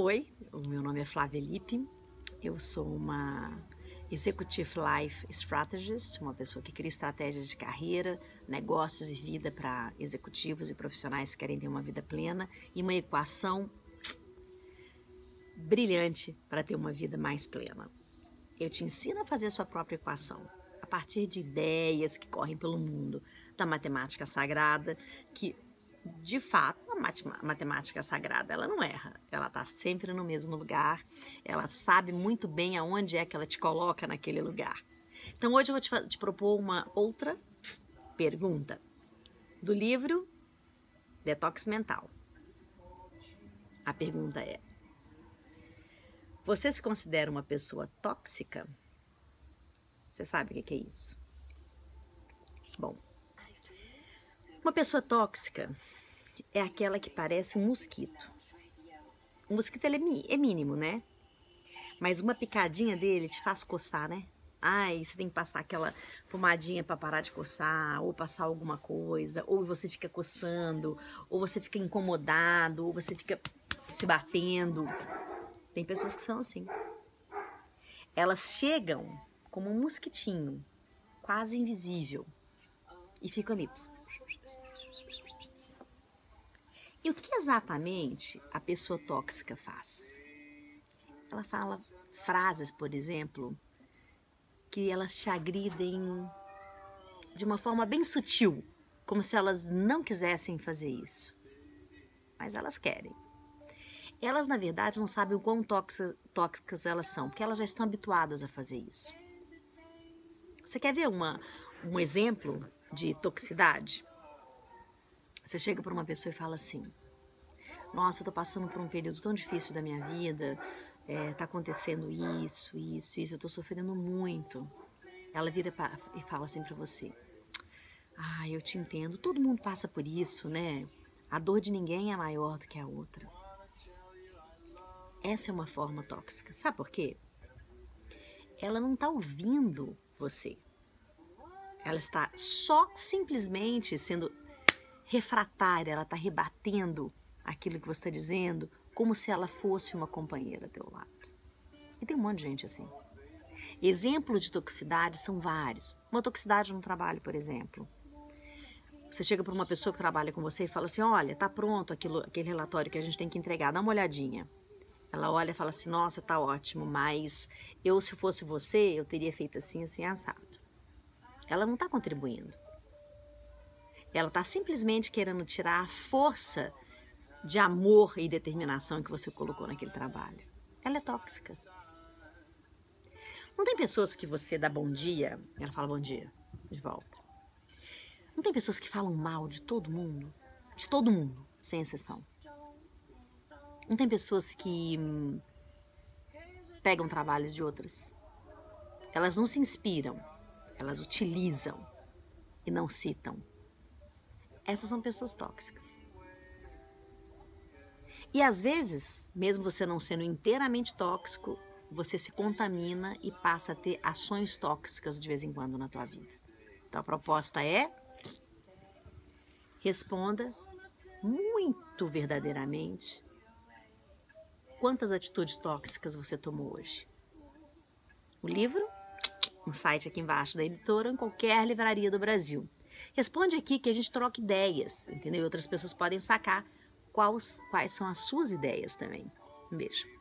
Oi, o meu nome é Flávia Lippe, eu sou uma Executive Life Strategist, uma pessoa que cria estratégias de carreira, negócios e vida para executivos e profissionais que querem ter uma vida plena e uma equação brilhante para ter uma vida mais plena. Eu te ensino a fazer a sua própria equação a partir de ideias que correm pelo mundo da matemática sagrada, que de fato, matemática sagrada, ela não erra. Ela está sempre no mesmo lugar. Ela sabe muito bem aonde é que ela te coloca naquele lugar. Então, hoje eu vou te, te propor uma outra pergunta do livro Detox Mental. A pergunta é: Você se considera uma pessoa tóxica? Você sabe o que é isso? Bom, uma pessoa tóxica é aquela que parece um mosquito. O mosquito é, é mínimo, né? Mas uma picadinha dele te faz coçar, né? Ai, você tem que passar aquela pomadinha para parar de coçar, ou passar alguma coisa, ou você fica coçando, ou você fica incomodado, ou você fica se batendo. Tem pessoas que são assim. Elas chegam como um mosquitinho, quase invisível, e ficam ali. E o que exatamente a pessoa tóxica faz? Ela fala frases, por exemplo, que elas te agridem de uma forma bem sutil, como se elas não quisessem fazer isso. Mas elas querem. Elas, na verdade, não sabem o quão tóxicas elas são, porque elas já estão habituadas a fazer isso. Você quer ver uma, um exemplo de toxicidade? Você chega para uma pessoa e fala assim: Nossa, eu tô passando por um período tão difícil da minha vida, é, tá acontecendo isso, isso, isso, eu tô sofrendo muito. Ela vira pra, e fala assim para você: Ah, eu te entendo, todo mundo passa por isso, né? A dor de ninguém é maior do que a outra. Essa é uma forma tóxica. Sabe por quê? Ela não está ouvindo você. Ela está só simplesmente sendo refratária, ela está rebatendo aquilo que você está dizendo, como se ela fosse uma companheira ao teu lado. E tem um monte de gente assim. Exemplos de toxicidade são vários. Uma toxicidade no trabalho, por exemplo. Você chega para uma pessoa que trabalha com você e fala assim: Olha, tá pronto aquilo, aquele relatório que a gente tem que entregar, dá uma olhadinha. Ela olha e fala assim: Nossa, tá ótimo, mas eu, se fosse você, eu teria feito assim, assim, assado. Ela não está contribuindo. Ela está simplesmente querendo tirar a força de amor e determinação que você colocou naquele trabalho. Ela é tóxica. Não tem pessoas que você dá bom dia, ela fala bom dia de volta. Não tem pessoas que falam mal de todo mundo, de todo mundo, sem exceção. Não tem pessoas que hum, pegam trabalhos de outras. Elas não se inspiram, elas utilizam e não citam. Essas são pessoas tóxicas. E às vezes, mesmo você não sendo inteiramente tóxico, você se contamina e passa a ter ações tóxicas de vez em quando na tua vida. Então a proposta é responda muito verdadeiramente quantas atitudes tóxicas você tomou hoje. O livro, um site aqui embaixo da editora, em qualquer livraria do Brasil. Responde aqui que a gente troca ideias, entendeu? Outras pessoas podem sacar quais, quais são as suas ideias também. Um beijo.